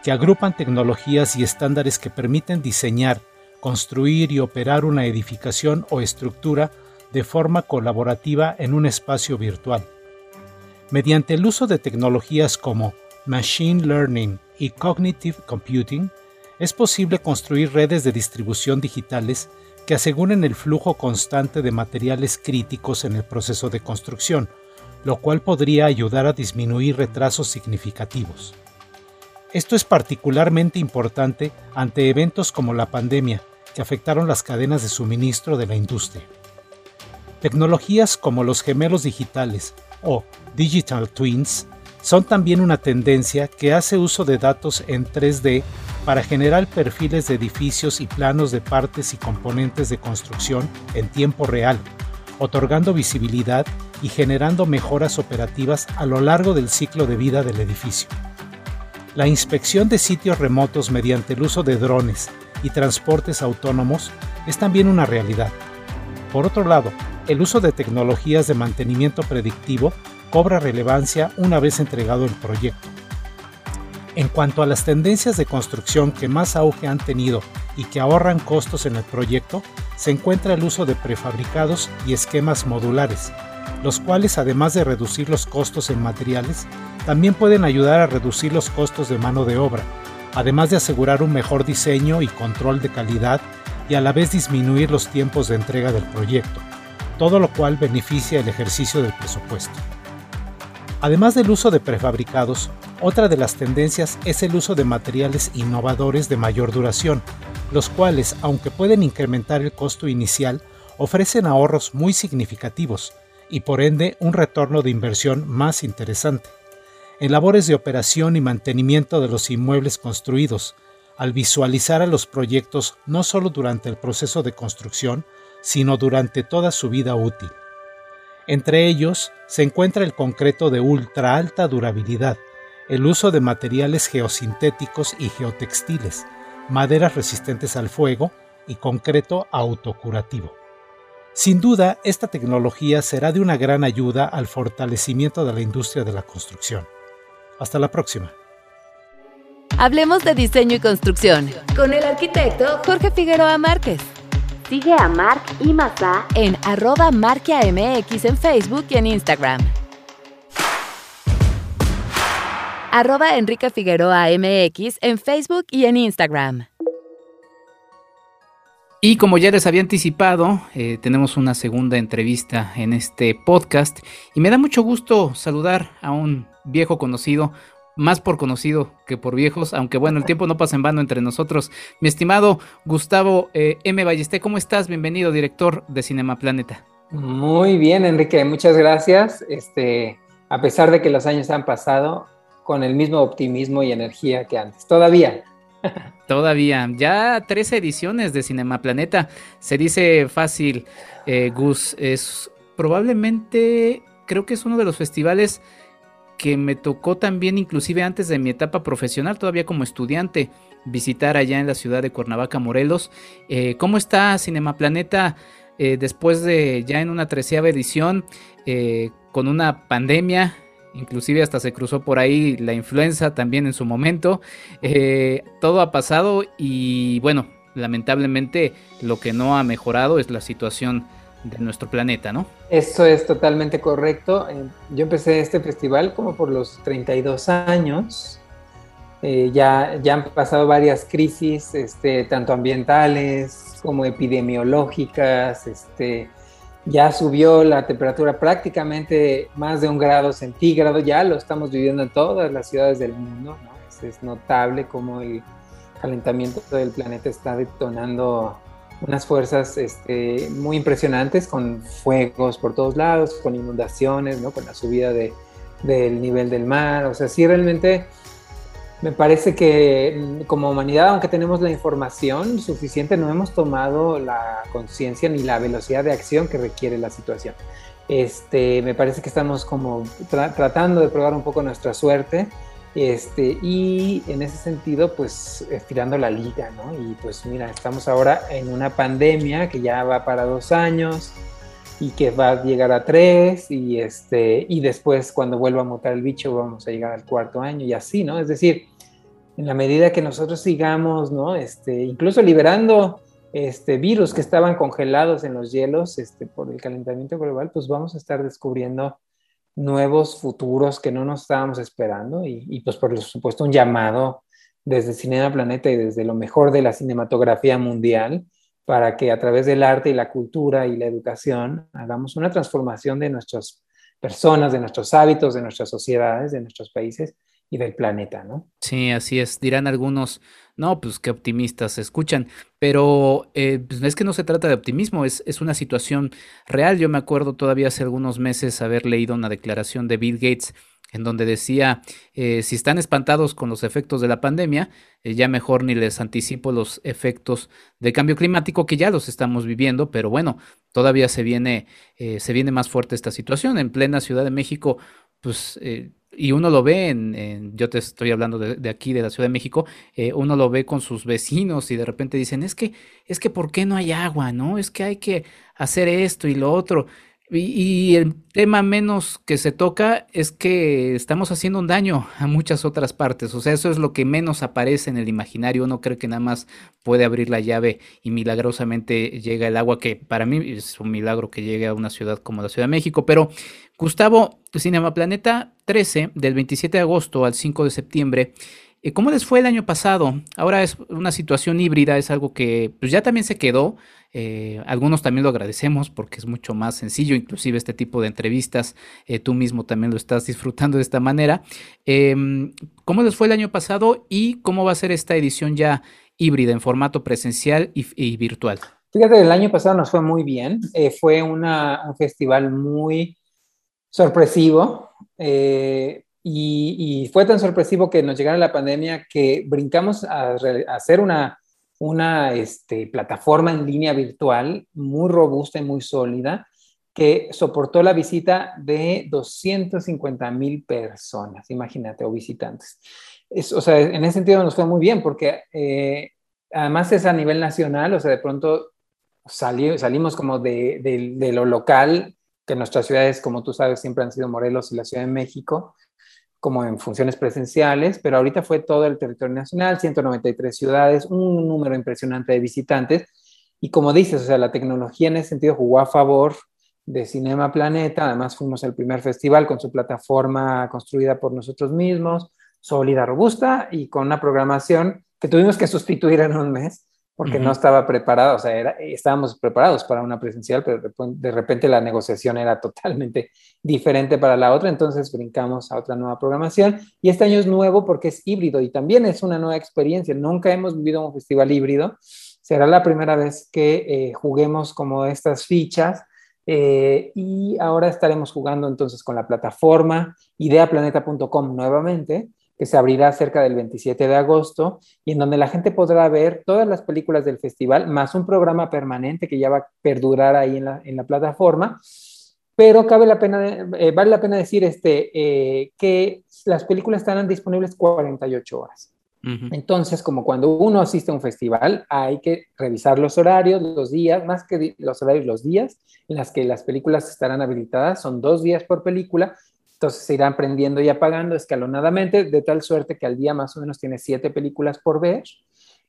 que agrupan tecnologías y estándares que permiten diseñar, construir y operar una edificación o estructura de forma colaborativa en un espacio virtual. Mediante el uso de tecnologías como Machine Learning y Cognitive Computing, es posible construir redes de distribución digitales que aseguren el flujo constante de materiales críticos en el proceso de construcción, lo cual podría ayudar a disminuir retrasos significativos. Esto es particularmente importante ante eventos como la pandemia, que afectaron las cadenas de suministro de la industria. Tecnologías como los gemelos digitales o digital twins son también una tendencia que hace uso de datos en 3D para generar perfiles de edificios y planos de partes y componentes de construcción en tiempo real, otorgando visibilidad y generando mejoras operativas a lo largo del ciclo de vida del edificio. La inspección de sitios remotos mediante el uso de drones y transportes autónomos es también una realidad. Por otro lado, el uso de tecnologías de mantenimiento predictivo cobra relevancia una vez entregado el proyecto. En cuanto a las tendencias de construcción que más auge han tenido y que ahorran costos en el proyecto, se encuentra el uso de prefabricados y esquemas modulares, los cuales además de reducir los costos en materiales, también pueden ayudar a reducir los costos de mano de obra, además de asegurar un mejor diseño y control de calidad y a la vez disminuir los tiempos de entrega del proyecto, todo lo cual beneficia el ejercicio del presupuesto. Además del uso de prefabricados, otra de las tendencias es el uso de materiales innovadores de mayor duración, los cuales, aunque pueden incrementar el costo inicial, ofrecen ahorros muy significativos y por ende un retorno de inversión más interesante. En labores de operación y mantenimiento de los inmuebles construidos, al visualizar a los proyectos no solo durante el proceso de construcción, sino durante toda su vida útil. Entre ellos se encuentra el concreto de ultra alta durabilidad, el uso de materiales geosintéticos y geotextiles, maderas resistentes al fuego y concreto autocurativo. Sin duda, esta tecnología será de una gran ayuda al fortalecimiento de la industria de la construcción. Hasta la próxima. Hablemos de diseño y construcción con el arquitecto Jorge Figueroa Márquez. Sigue a Mark y Masa en arroba marquiamx en Facebook y en Instagram. Arroba Enrique Figueroa MX en Facebook y en Instagram. Y como ya les había anticipado, eh, tenemos una segunda entrevista en este podcast y me da mucho gusto saludar a un viejo conocido, más por conocido que por viejos, aunque bueno, el tiempo no pasa en vano entre nosotros. Mi estimado Gustavo eh, M. Ballesté, ¿cómo estás? Bienvenido, director de Cinema Planeta. Muy bien, Enrique, muchas gracias. Este, a pesar de que los años han pasado, con el mismo optimismo y energía que antes. Todavía. Todavía. Ya tres ediciones de Cinema Planeta. Se dice fácil, eh, Gus. Es probablemente, creo que es uno de los festivales que me tocó también inclusive antes de mi etapa profesional, todavía como estudiante, visitar allá en la ciudad de Cuernavaca, Morelos. Eh, ¿Cómo está Cinema Planeta eh, después de ya en una treceava edición eh, con una pandemia? Inclusive hasta se cruzó por ahí la influenza también en su momento. todo ha pasado y bueno, lamentablemente lo que no ha mejorado es la situación de nuestro planeta, ¿no? Eso es totalmente correcto. Yo empecé este festival como por los 32 años eh, ya, ya han pasado varias crisis, este, tanto ambientales como epidemiológicas. Este, ya subió la temperatura prácticamente más de un grado centígrado, ya lo estamos viviendo en todas las ciudades del mundo. Es, notable cómo el calentamiento del planeta está detonando unas fuerzas este, muy impresionantes con fuegos por todos lados, con inundaciones, ¿no? con la subida de, del nivel del mar. O sea, sí realmente me parece que mm, como humanidad, aunque tenemos la información suficiente, no hemos tomado la conciencia ni la velocidad de acción que requiere la situación. Este, me parece que estamos como tratando de probar un poco nuestra suerte este, y en ese sentido, pues estirando la liga, ¿no? Y pues mira, estamos ahora en una pandemia que ya va para dos años, y que va a llegar a tres y, este, y después cuando vuelva a mutar el bicho vamos a llegar al cuarto año y así, ¿no? Es decir, en la medida que nosotros sigamos, ¿no? Este, incluso liberando este, virus que estaban congelados en los hielos este, por el calentamiento global, pues vamos a estar descubriendo nuevos futuros que no nos estábamos esperando y, pues por supuesto un llamado desde Cinema Planeta y desde lo mejor de la cinematografía mundial para que a través del arte y la cultura y la educación hagamos una transformación de nuestras personas, de nuestros hábitos, de nuestras sociedades, de nuestros países y del planeta, ¿no? Sí, así es. Dirán algunos, no, pues qué optimistas se escuchan, pero eh, pues es que no se trata de optimismo, es, es una situación real. Yo me acuerdo todavía hace algunos meses haber leído una declaración de Bill Gates en donde decía, eh, si están espantados con los efectos de la pandemia, eh, ya mejor ni les anticipo los efectos del cambio climático que ya los estamos viviendo, pero bueno, todavía se viene, eh, se viene más fuerte esta situación. En plena Ciudad de México, pues y uno lo ve en, yo te estoy hablando de, aquí, de la Ciudad de México, uno lo ve con sus vecinos y de repente dicen, es que, es que, ¿por qué no hay agua? ¿No? Es que hay que hacer esto y lo otro. Y, el tema menos que se toca es que estamos haciendo un daño a muchas otras partes. O sea, eso es lo que menos aparece en el imaginario. Uno cree que nada más puede abrir la llave y milagrosamente llega el agua, que para mí es un milagro que llegue a una ciudad como la Ciudad de México. Pero Gustavo, Cinema Planeta 13, del 27 de agosto al 5 de septiembre, ¿Cómo les fue el año pasado? Ahora es una situación híbrida, es algo que pues, ya también se quedó. Eh, algunos también lo agradecemos porque es mucho más sencillo, inclusive este tipo de entrevistas, eh, tú mismo también lo estás disfrutando de esta manera. Em, ¿Cómo les fue el año pasado y cómo va a ser esta edición ya híbrida en formato presencial y, virtual? Fíjate, el año pasado nos fue muy bien. fue un festival muy sorpresivo. Y, fue tan sorpresivo que nos llegara la pandemia que brincamos a, hacer una, una este, plataforma en línea virtual muy robusta y muy sólida que soportó la visita de 250 mil personas, imagínate, o visitantes. o sea, en ese sentido nos fue muy bien porque eh, además es a nivel nacional, o sea, de pronto salimos como de, de, lo local, que nuestras ciudades, como tú sabes, siempre han sido Morelos y la Ciudad de México, como en funciones presenciales, pero ahorita fue todo el territorio nacional, 193 ciudades, un número impresionante de visitantes. Y como dices, o sea, la tecnología en ese sentido jugó a favor de Cinema Planeta. Además, fuimos el primer festival con su plataforma construida por nosotros mismos, sólida, robusta y con una programación que tuvimos que sustituir en un mes porque no estaba preparado, o sea, era, estábamos preparados para una presencial, pero de repente la negociación era totalmente diferente para la otra, entonces brincamos a otra nueva programación. Y este año es nuevo porque es híbrido y también es una nueva experiencia, nunca hemos vivido un festival híbrido, será la primera vez que eh, juguemos como estas fichas eh, y ahora estaremos jugando entonces con la plataforma ideaplaneta.com nuevamente que se abrirá cerca del 27 de agosto y en donde la gente podrá ver todas las películas del festival, más un programa permanente que ya va a perdurar ahí en la, plataforma. pero cabe la pena, eh, vale la pena decir este, eh, que las películas estarán disponibles 48 horas. Entonces, como cuando uno asiste a un festival, hay que revisar los horarios, los días, más que los horarios, los días en las que las películas estarán habilitadas. Son dos días por película, entonces se irán prendiendo y apagando escalonadamente, de tal suerte que al día más o menos tiene siete películas por ver,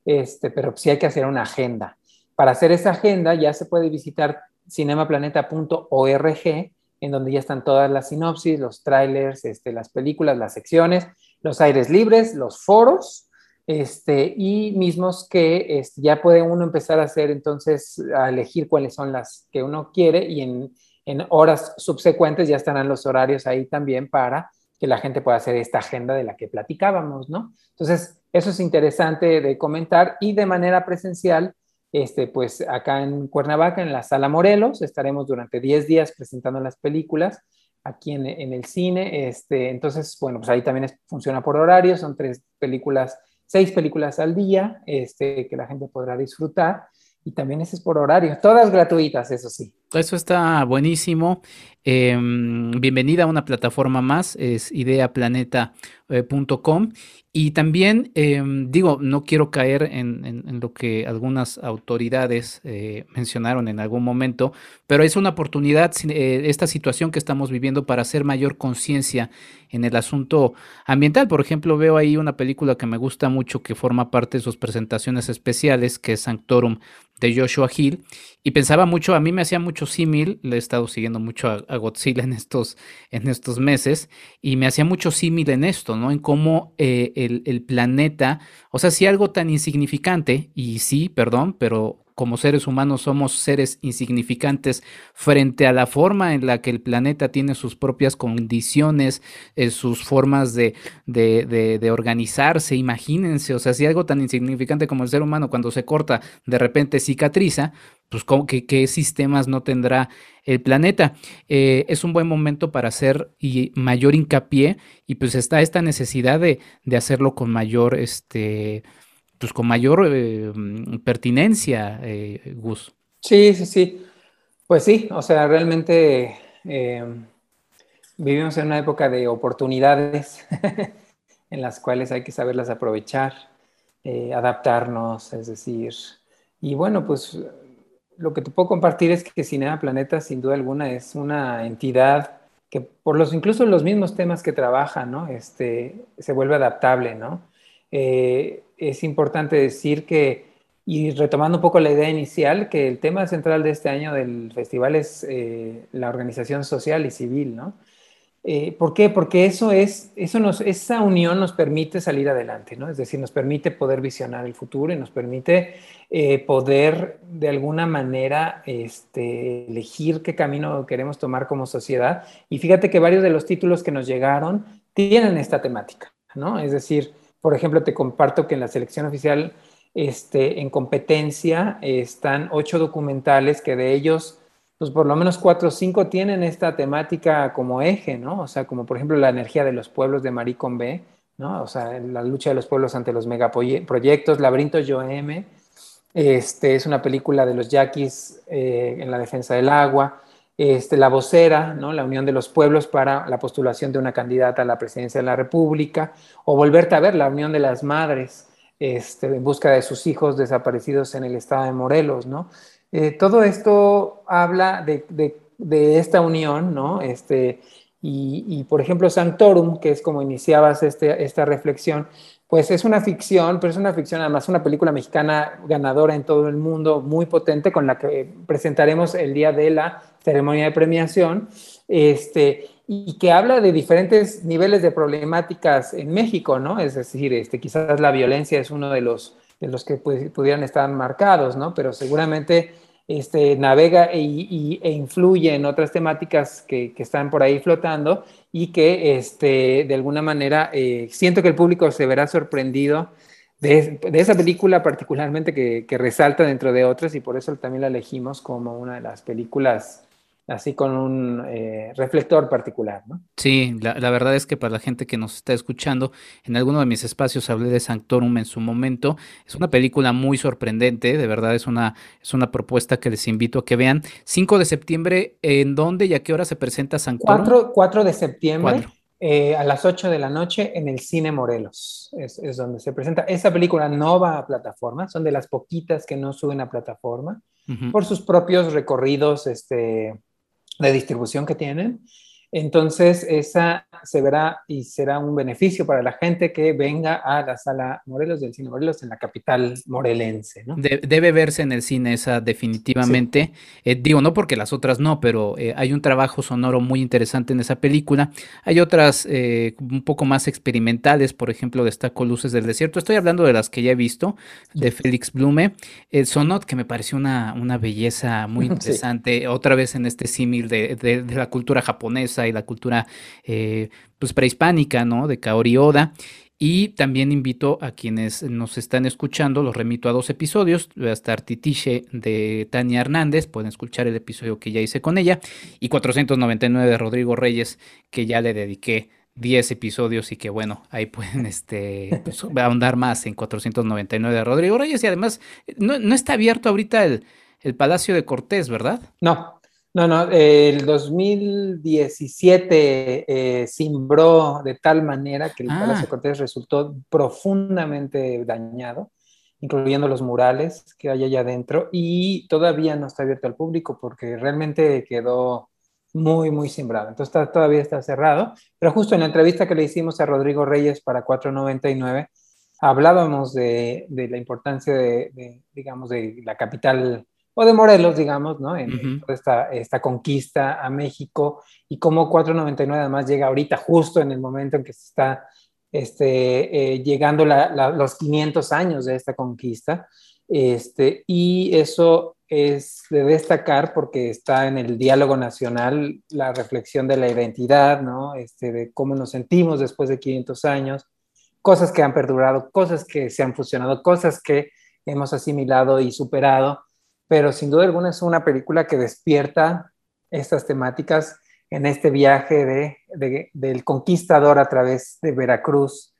este, pero sí hay que hacer una agenda. Para hacer esa agenda ya se puede visitar cinemaplaneta.org, en donde ya están todas las sinopsis, los trailers, este, las películas, las secciones, los aires libres, los foros, este, y mismos que este, ya puede uno empezar a hacer entonces, a elegir cuáles son las que uno quiere y en, en horas subsecuentes ya estarán los horarios ahí también para que la gente pueda hacer esta agenda de la que platicábamos, ¿no? Entonces, eso es interesante de comentar y de manera presencial, este, pues acá en Cuernavaca, en la Sala Morelos, estaremos durante 10 días presentando las películas aquí en, el cine. Este, entonces, bueno, pues ahí también funciona por horario, son tres películas, seis películas al día este, que la gente podrá disfrutar. Y también ese es por horario, todas gratuitas, eso sí. Eso está buenísimo. Em, bienvenida a una plataforma más, es ideaplaneta.com. Y también, em, digo, no quiero caer en, lo que algunas autoridades eh, mencionaron en algún momento, pero es una oportunidad, eh, esta situación que estamos viviendo para hacer mayor conciencia en el asunto ambiental. Por ejemplo, veo ahí una película que me gusta mucho que forma parte de sus presentaciones especiales, que es Sanctorum de Joshua Hill, y pensaba mucho, a mí me hacía mucho símil, le he estado siguiendo mucho a, Godzilla en estos, en estos meses, y me hacía mucho símil en esto, ¿no? En cómo eh, el, planeta, o sea, si algo tan insignificante, y sí, perdón, pero como seres humanos somos seres insignificantes frente a la forma en la que el planeta tiene sus propias condiciones, eh, sus formas de, de, organizarse, imagínense, o sea, si algo tan insignificante como el ser humano cuando se corta de repente cicatriza, pues ¿qué, qué sistemas no tendrá el planeta? Eh, es un buen momento para hacer y mayor hincapié y pues está esta necesidad de, de hacerlo con mayor, este, pues con mayor eh, pertinencia, eh, Gus. Sí, sí, sí. Pues sí, o sea, realmente vivimos en una época de oportunidades en las cuales hay que saberlas aprovechar, adaptarnos, es decir, y bueno, pues lo que te puedo compartir es que Cinema Planeta, sin duda alguna, es una entidad que por los incluso los mismos temas que trabaja, ¿no? Este, se vuelve adaptable, ¿no? es importante decir que, y retomando un poco la idea inicial, que el tema central de este año del festival es eh, la organización social y civil, ¿no? Eh, ¿Por qué? Porque eso es, eso nos, esa unión nos permite salir adelante, ¿no? Es decir, nos permite poder visionar el futuro y nos permite eh, poder de alguna manera este, elegir qué camino queremos tomar como sociedad. Y fíjate que varios de los títulos que nos llegaron tienen esta temática, ¿no? Es decir, por ejemplo, te comparto que en la selección oficial, este, en competencia, están ocho documentales que de ellos, pues por lo menos cuatro o cinco tienen esta temática como eje, ¿no? O sea, como por ejemplo la energía de los pueblos de Marie B, ¿no? O sea, la lucha de los pueblos ante los megaproyectos, Laberinto M, este, es una película de los yaquis eh, en la defensa del agua este, la vocera, ¿no? la Unión de los Pueblos para la postulación de una candidata a la presidencia de la República, o volverte a ver la Unión de las Madres este, en busca de sus hijos desaparecidos en el estado de Morelos. ¿no? Eh, todo esto habla de, esta unión, ¿no? Este, y, por ejemplo, Sanctorum, que es como iniciabas este, esta reflexión, pues es una ficción, pero es una ficción, además una película mexicana ganadora en todo el mundo, muy potente, con la que presentaremos el día de la ceremonia de premiación, este, y que habla de diferentes niveles de problemáticas en México, ¿no? Es decir, este, quizás la violencia es uno de los, de los que pues, pudieran estar marcados, ¿no? Pero seguramente este, navega e, influye en otras temáticas que, están por ahí flotando y que este, de alguna manera eh, siento que el público se verá sorprendido de, de esa película particularmente que, que, resalta dentro de otras y por eso también la elegimos como una de las películas así con un eh, reflector particular, ¿no? Sí, la, verdad es que para la gente que nos está escuchando, en alguno de mis espacios hablé de Sanctorum en su momento. Es una película muy sorprendente, de verdad es una, es una propuesta que les invito a que vean. 5 de septiembre, ¿en dónde y a qué hora se presenta Sanctorum? 4, 4 de septiembre. Eh, a las 8 de la noche en el Cine Morelos. Es, es, donde se presenta. Esa película no va a plataforma, son de las poquitas que no suben a plataforma por sus propios recorridos este, de distribución que tienen. Entonces, esa se verá y será un beneficio para la gente que venga a la sala Morelos del Cine Morelos en la capital morelense. ¿no? debe verse en el cine esa definitivamente. Eh, digo, no porque las otras no, pero eh, hay un trabajo sonoro muy interesante en esa película. Hay otras eh, un poco más experimentales, por ejemplo, destaco Luces del Desierto. Estoy hablando de las que ya he visto, de Félix Blume. El Sonot, que me pareció una, una belleza muy interesante, otra vez en este símil de, de la cultura japonesa y la cultura eh, pues prehispánica, ¿no? De Kaori Oda. Y también invito a quienes nos están escuchando, los remito a dos episodios. Va a estar Titiche de Tania Hernández, pueden escuchar el episodio que ya hice con ella. Y 499 de Rodrigo Reyes, que ya le dediqué 10 episodios y que bueno, ahí pueden este, pues, ahondar más en 499 de Rodrigo Reyes. Y además, no, no está abierto ahorita el, el Palacio de Cortés, ¿verdad? No, no, no, el 2017 eh, cimbró de tal manera que el ah. Palacio Cortés resultó profundamente dañado, incluyendo los murales que hay allá adentro, y todavía no está abierto al público porque realmente quedó muy, muy simbrado. Entonces todavía está cerrado, pero justo en la entrevista que le hicimos a Rodrigo Reyes para 499, hablábamos de, la importancia de, digamos, de la capital o de Morelos, digamos, ¿no? En, esta, esta, conquista a México y cómo 499 además llega ahorita justo en el momento en que se está este, eh, llegando los 500 años de esta conquista. Este, y eso es de destacar porque está en el diálogo nacional la reflexión de la identidad, ¿no? Este, de cómo nos sentimos después de 500 años, cosas que han perdurado, cosas que se han fusionado, cosas que hemos asimilado y superado pero sin duda alguna es una película que despierta estas temáticas en este viaje de, del conquistador a través de Veracruz,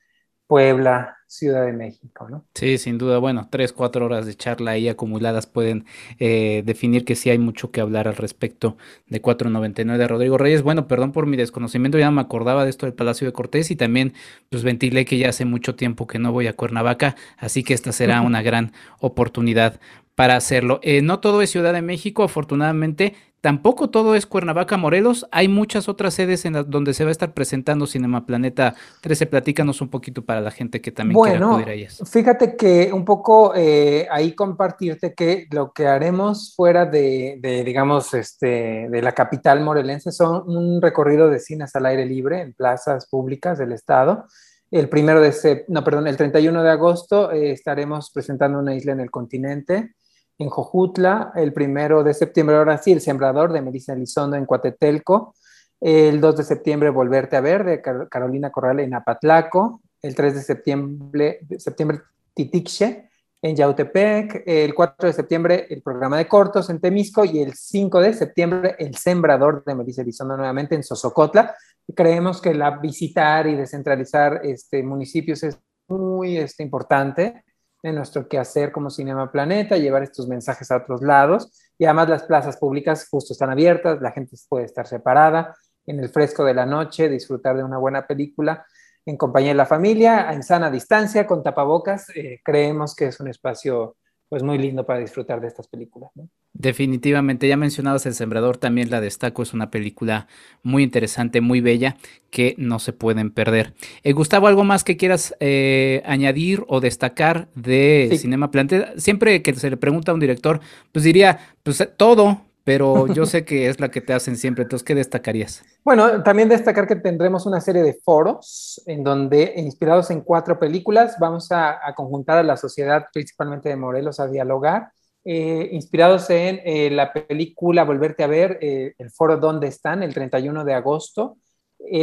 Puebla, Ciudad de México, ¿no? Sí, sin duda. Bueno, tres, cuatro horas de charla ahí acumuladas pueden eh, definir que sí hay mucho que hablar al respecto de 499 de Rodrigo Reyes. Bueno, perdón por mi desconocimiento, ya no me acordaba de esto del Palacio de Cortés y también pues ventilé que ya hace mucho tiempo que no voy a Cuernavaca, así que esta será una gran oportunidad para hacerlo. Eh, no todo es Ciudad de México, afortunadamente. Tampoco todo es Cuernavaca, Morelos. Hay muchas otras sedes en las donde se va a estar presentando Cinema Planeta 13. Platícanos un poquito para la gente que también quiera acudir a ellas. Fíjate que un poco eh, ahí compartirte que lo que haremos fuera de, digamos, este, de la capital morelense son un recorrido de cines al aire libre en plazas públicas del estado. El primero de no, perdón, el 31 de agosto eh, estaremos presentando una isla en el continente en Jojutla, el primero de septiembre, ahora sí, El Sembrador de Melissa Elizondo en Coatetelco, el 2 de septiembre, Volverte a Ver de Carolina Corral en Apatlaco, el 3 de septiembre, septiembre Titixe en Yautepec, el 4 de septiembre el programa de cortos en Temisco. Y el 5 de septiembre el Sembrador de Melissa Elizondo nuevamente en Sosocotla. Creemos que la visitar y descentralizar este, municipios es muy este, importante en nuestro quehacer como Cinema Planeta, llevar estos mensajes a otros lados. Y además las plazas públicas justo están abiertas, la gente puede estar separada en el fresco de la noche, disfrutar de una buena película en compañía de la familia, en sana distancia, con tapabocas. Eh, creemos que es un espacio pues muy lindo para disfrutar de estas películas. Definitivamente, ya mencionabas El Sembrador, también la destaco, es una película muy interesante, muy bella, que no se pueden perder. Eh, Gustavo, ¿algo más que quieras eh, añadir o destacar de Cinema Planeta? Siempre que se le pregunta a un director, pues diría, pues todo, pero yo sé que es la que te hacen siempre, entonces, ¿qué destacarías? Bueno, también destacar que tendremos una serie de foros en donde, inspirados en cuatro películas, vamos a, conjuntar a la sociedad, principalmente de Morelos, a dialogar, eh, inspirados en eh, la película Volverte a ver, eh, el foro Donde están, el 31 de agosto.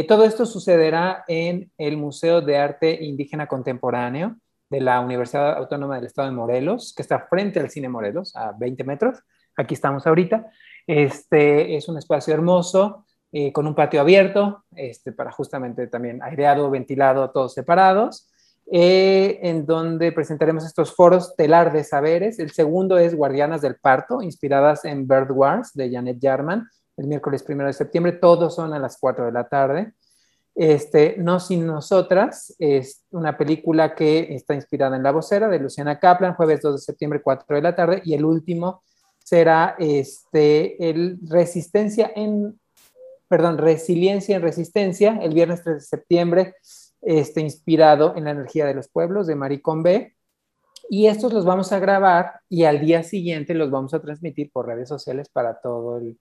todo esto sucederá en el Museo de Arte Indígena Contemporáneo de la Universidad Autónoma del Estado de Morelos, que está frente al Cine Morelos, a 20 metros aquí estamos ahorita. Este es un espacio hermoso, con un patio abierto, este, para justamente también aireado, ventilado, todos separados, eh, en donde presentaremos estos foros telar de saberes. El segundo es Guardianas del Parto, inspiradas en Bird Wars de Janet Jarman, el miércoles primero de septiembre. Todos son a las 4 de la tarde. Este, no sin nosotras, es una película que está inspirada en La vocera de Luciana Kaplan, jueves 2 de septiembre, 4 de la tarde, y el último será este, el Resistencia en, perdón, Resiliencia en Resistencia, el viernes 3 de septiembre, este, inspirado en la energía de los pueblos de Marie B. Y estos los vamos a grabar y al día siguiente los vamos a transmitir por redes sociales para todo el,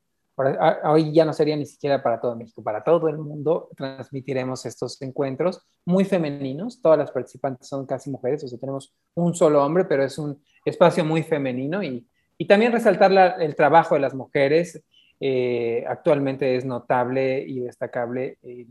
hoy ya no sería ni siquiera para todo México, para todo el mundo transmitiremos estos encuentros muy femeninos. Todas las participantes son casi mujeres, o sea, tenemos un solo hombre, pero es un espacio muy femenino y, y también resaltar el trabajo de las mujeres. Eh, actualmente es notable y destacable el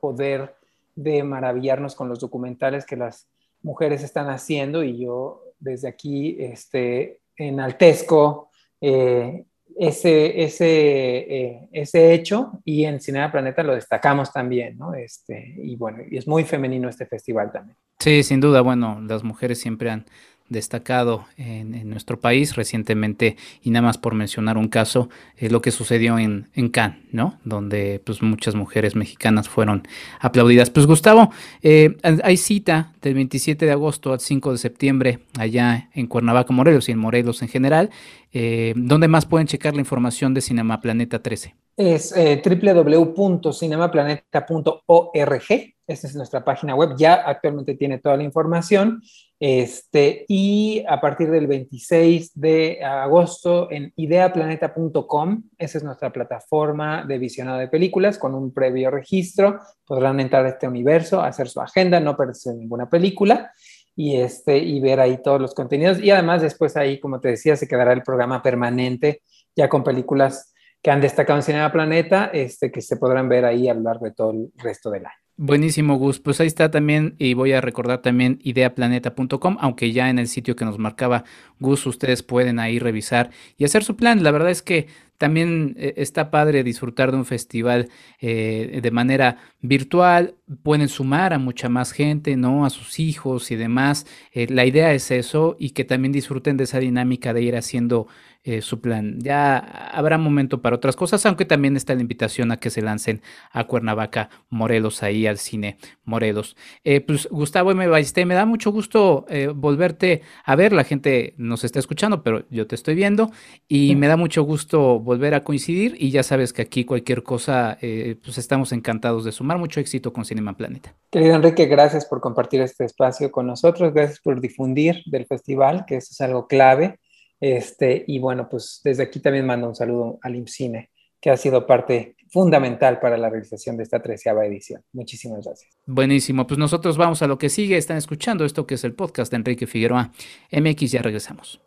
poder de maravillarnos con los documentales que las mujeres están haciendo y yo desde aquí este, enaltezco eh, ese, ese, eh, ese hecho y en Cinema Planeta lo destacamos también, ¿no? Este, y bueno, y es muy femenino este festival también. Sí, sin duda, bueno, las mujeres siempre han destacado en, nuestro país recientemente y nada más por mencionar un caso es lo que sucedió en, en Cannes, ¿no? Donde pues muchas mujeres mexicanas fueron aplaudidas. Pues Gustavo, eh, hay cita del 27 de agosto al 5 de septiembre allá en Cuernavaca, Morelos y en Morelos en general. Eh, ¿Dónde más pueden checar la información de Cinema Planeta 13? Es eh, www.cinemaplaneta.org. Esta es nuestra página web. Ya actualmente tiene toda la información. Este, y a partir del 26 de agosto en ideaplaneta.com, esa es nuestra plataforma de visionado de películas con un previo registro. Podrán entrar a este universo, hacer su agenda, no perderse ninguna película y, este, y ver ahí todos los contenidos. Y además después ahí, como te decía, se quedará el programa permanente ya con películas que han destacado en Cinema Planeta, este, que se podrán ver ahí a lo largo de todo el resto del año. Buenísimo, Gus. Pues ahí está también, y voy a recordar también ideaplaneta.com, aunque ya en el sitio que nos marcaba Gus, ustedes pueden ahí revisar y hacer su plan. La verdad es que también eh, está padre disfrutar de un festival eh, de manera virtual, pueden sumar a mucha más gente, ¿no? A sus hijos y demás. Eh, la idea es eso y que también disfruten de esa dinámica de ir haciendo eh, su plan. Ya habrá momento para otras cosas, aunque también está la invitación a que se lancen a Cuernavaca, Morelos, ahí al cine Morelos. Eh, pues Gustavo M. Baiste, me da mucho gusto eh, volverte a ver. La gente nos está escuchando, pero yo te estoy viendo y me da mucho gusto volver a coincidir. Y ya sabes que aquí cualquier cosa, pues estamos encantados de sumar. Mucho éxito con Cinema Planeta. Querido Enrique, gracias por compartir este espacio con nosotros. Gracias por difundir del festival, que eso es algo clave. Este, y bueno, pues desde aquí también mando un saludo al IMCINE, que ha sido parte fundamental para la realización de esta treceava edición. Muchísimas gracias. Buenísimo, pues nosotros vamos a lo que sigue. Están escuchando esto que es el podcast de Enrique Figueroa. MX, ya regresamos.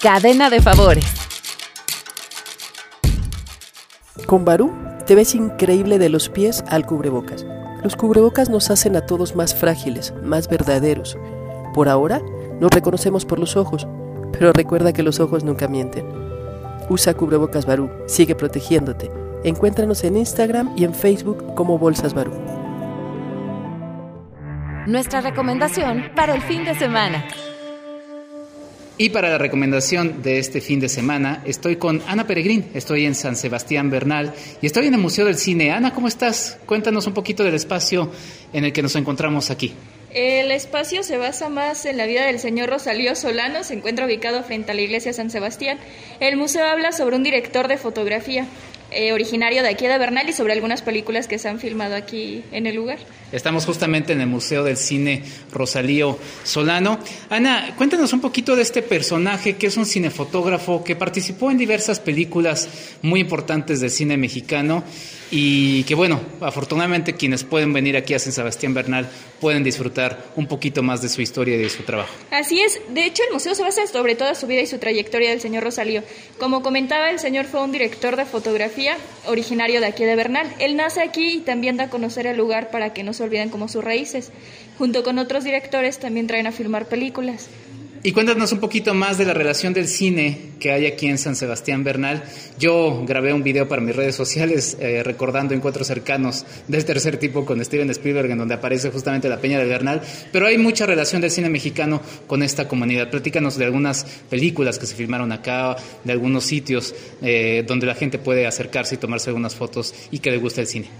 Cadena de favores. Con Barú te ves increíble de los pies al cubrebocas. Los cubrebocas nos hacen a todos más frágiles, más verdaderos. Por ahora, nos reconocemos por los ojos pero recuerda que los ojos nunca mienten. Usa cubrebocas Barú, sigue protegiéndote. Encuéntranos en Instagram y en Facebook como Bolsas Barú. Nuestra recomendación para el fin de semana. Y para la recomendación de este fin de semana, estoy con Ana Peregrín, estoy en San Sebastián Bernal y estoy en el Museo del Cine. Ana, ¿cómo estás? Cuéntanos un poquito del espacio en el que nos encontramos aquí. El espacio se basa más en la vida del señor Rosalío Solano, se encuentra ubicado frente a la iglesia San Sebastián. El museo habla sobre un director de fotografía eh, originario de aquí de Bernal y sobre algunas películas que se han filmado aquí en el lugar. Estamos justamente en el Museo del Cine Rosalío Solano. Ana, cuéntanos un poquito de este personaje que es un cinefotógrafo que participó en diversas películas muy importantes del cine mexicano y que bueno, afortunadamente quienes pueden venir aquí a San Sebastián Bernal pueden disfrutar un poquito más de su historia y de su trabajo. Así es, de hecho el museo se basa sobre toda su vida y su trayectoria del señor Rosalío. Como comentaba, el señor fue un director de fotografía originario de aquí de Bernal. Él nace aquí y también da a conocer el lugar para que no se olviden como sus raíces. Junto con otros directores también traen a filmar películas. Y cuéntanos un poquito más de la relación del cine que hay aquí en San Sebastián Bernal. Yo grabé un video para mis redes sociales eh, recordando encuentros cercanos del tercer tipo con Steven Spielberg, en donde aparece justamente la Peña del Bernal. Pero hay mucha relación del cine mexicano con esta comunidad. Platícanos de algunas películas que se filmaron acá, de algunos sitios eh, donde la gente puede acercarse y tomarse algunas fotos y que le guste el cine.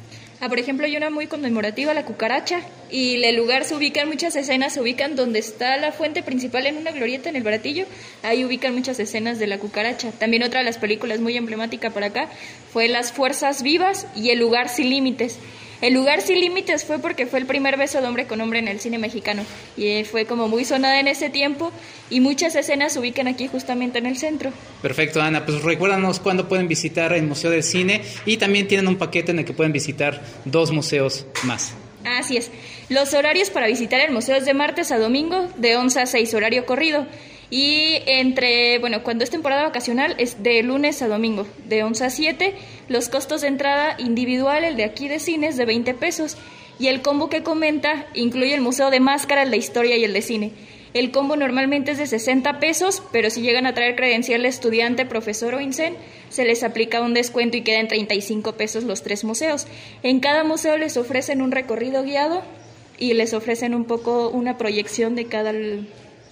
Ah, por ejemplo, hay una muy conmemorativa, la cucaracha, y el lugar se ubican muchas escenas, se ubican donde está la fuente principal en una glorieta en el baratillo, ahí ubican muchas escenas de la cucaracha. También otra de las películas muy emblemática para acá fue Las Fuerzas Vivas y El Lugar Sin Límites. El lugar sin límites fue porque fue el primer beso de hombre con hombre en el cine mexicano y eh, fue como muy sonada en ese tiempo y muchas escenas se ubican aquí justamente en el centro. Perfecto, Ana. Pues recuérdanos cuándo pueden visitar el Museo del Cine y también tienen un paquete en el que pueden visitar dos museos más. Así es. Los horarios para visitar el museo es de martes a domingo, de 11 a 6, horario corrido. Y entre, bueno, cuando es temporada vacacional es de lunes a domingo, de 11 a 7. Los costos de entrada individual, el de aquí de cine, es de 20 pesos. Y el combo que comenta incluye el Museo de Máscaras, la historia y el de cine. El combo normalmente es de 60 pesos, pero si llegan a traer credencial de estudiante, profesor o INSEN, se les aplica un descuento y quedan 35 pesos los tres museos. En cada museo les ofrecen un recorrido guiado y les ofrecen un poco una proyección de cada,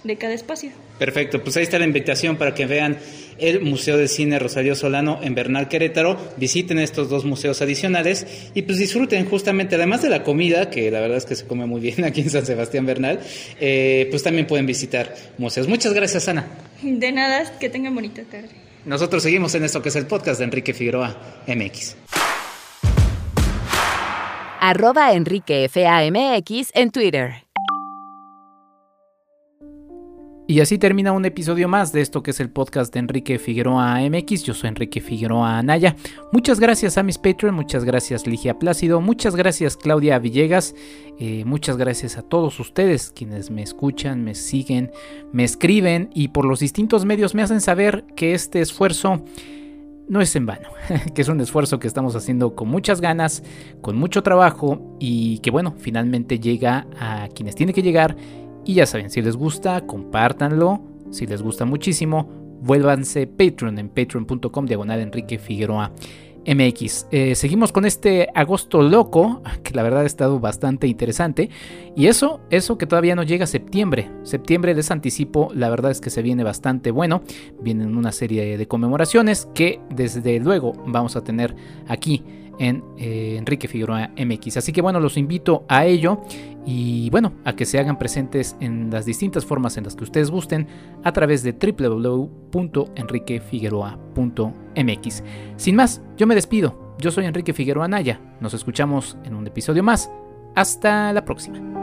de cada espacio. Perfecto, pues ahí está la invitación para que vean el Museo de Cine Rosario Solano en Bernal Querétaro, visiten estos dos museos adicionales y pues disfruten justamente, además de la comida, que la verdad es que se come muy bien aquí en San Sebastián Bernal, eh, pues también pueden visitar museos. Muchas gracias, Ana. De nada, que tengan bonita tarde. Nosotros seguimos en esto que es el podcast de Enrique Figueroa MX. Arroba Enrique FAMX en Twitter. Y así termina un episodio más de esto que es el podcast de Enrique Figueroa MX. Yo soy Enrique Figueroa Anaya. Muchas gracias a mis Patreon, muchas gracias Ligia Plácido, muchas gracias Claudia Villegas, eh, muchas gracias a todos ustedes quienes me escuchan, me siguen, me escriben y por los distintos medios me hacen saber que este esfuerzo no es en vano, que es un esfuerzo que estamos haciendo con muchas ganas, con mucho trabajo y que bueno, finalmente llega a quienes tiene que llegar y ya saben, si les gusta, compártanlo. Si les gusta muchísimo, vuélvanse Patreon en patreon.com diagonal Enrique Figueroa MX. Eh, seguimos con este agosto loco, que la verdad ha estado bastante interesante. Y eso, eso que todavía no llega a septiembre. Septiembre les anticipo, la verdad es que se viene bastante bueno. Vienen una serie de conmemoraciones que desde luego vamos a tener aquí en eh, Enrique Figueroa MX. Así que bueno, los invito a ello y bueno, a que se hagan presentes en las distintas formas en las que ustedes gusten a través de www.enriquefigueroa.mx. Sin más, yo me despido. Yo soy Enrique Figueroa Naya. Nos escuchamos en un episodio más. Hasta la próxima.